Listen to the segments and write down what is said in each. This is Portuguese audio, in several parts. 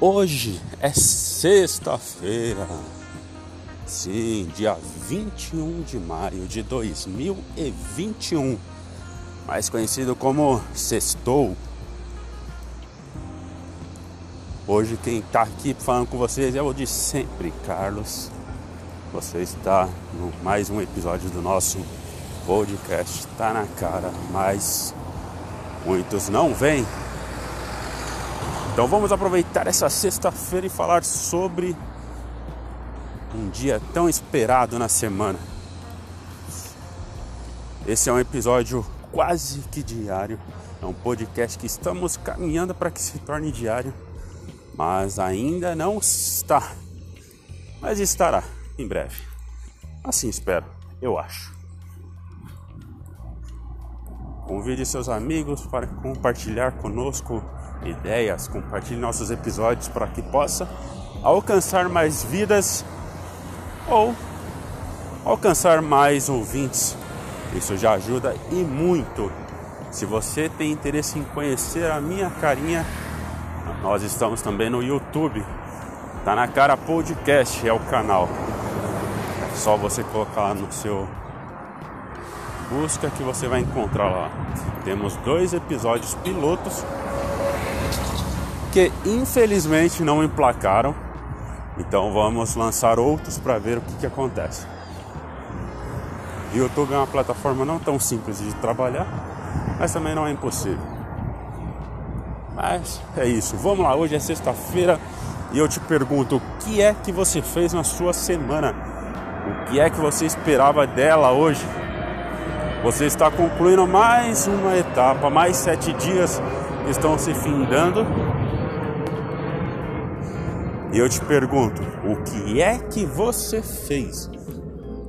Hoje é sexta-feira, sim, dia 21 de maio de 2021, mais conhecido como Sextou. Hoje quem está aqui falando com vocês é o de sempre, Carlos. Você está no mais um episódio do nosso podcast. Tá na cara, mas muitos não vêm. Então vamos aproveitar essa sexta-feira e falar sobre um dia tão esperado na semana. Esse é um episódio quase que diário. É um podcast que estamos caminhando para que se torne diário, mas ainda não está. Mas estará em breve. Assim espero, eu acho. Convide seus amigos para compartilhar conosco ideias, compartilhe nossos episódios para que possa alcançar mais vidas ou alcançar mais ouvintes. Isso já ajuda e muito. Se você tem interesse em conhecer a minha carinha, nós estamos também no YouTube. Tá na cara podcast é o canal. É só você colocar no seu busca que você vai encontrar lá. Temos dois episódios pilotos que infelizmente não emplacaram. Então vamos lançar outros para ver o que, que acontece. YouTube é uma plataforma não tão simples de trabalhar, mas também não é impossível. Mas é isso. Vamos lá, hoje é sexta-feira e eu te pergunto: o que é que você fez na sua semana? O que é que você esperava dela hoje? Você está concluindo mais uma etapa, mais sete dias estão se findando. E eu te pergunto, o que é que você fez?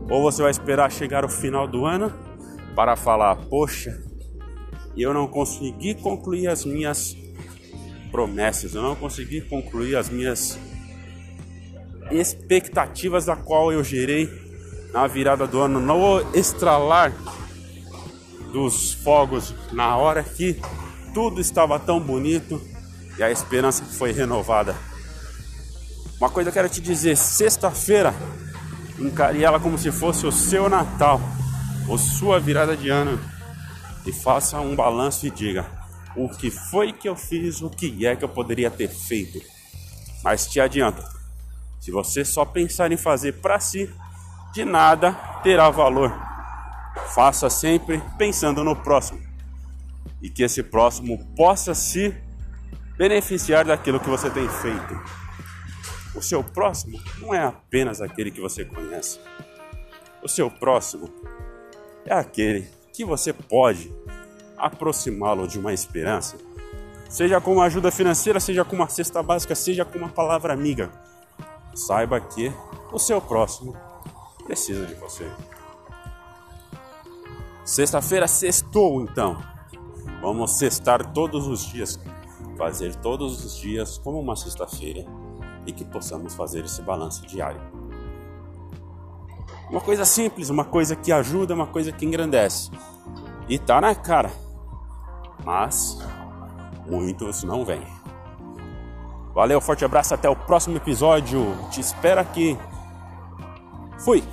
Ou você vai esperar chegar o final do ano para falar, poxa, eu não consegui concluir as minhas promessas, eu não consegui concluir as minhas expectativas da qual eu gerei na virada do ano, no estralar dos fogos na hora que tudo estava tão bonito e a esperança foi renovada. Uma coisa eu quero te dizer: sexta-feira, encare ela como se fosse o seu Natal, ou sua virada de ano, e faça um balanço e diga: o que foi que eu fiz, o que é que eu poderia ter feito. Mas te adianta, se você só pensar em fazer para si, de nada terá valor. Faça sempre pensando no próximo e que esse próximo possa se beneficiar daquilo que você tem feito. O seu próximo não é apenas aquele que você conhece. O seu próximo é aquele que você pode aproximá-lo de uma esperança, seja com uma ajuda financeira, seja com uma cesta básica, seja com uma palavra amiga. Saiba que o seu próximo precisa de você. Sexta-feira sextou então. Vamos sextar todos os dias, fazer todos os dias como uma sexta-feira e que possamos fazer esse balanço diário. Uma coisa simples, uma coisa que ajuda, uma coisa que engrandece. E tá na cara. Mas muitos não vêm. Valeu, forte abraço, até o próximo episódio. Te espero aqui. Fui.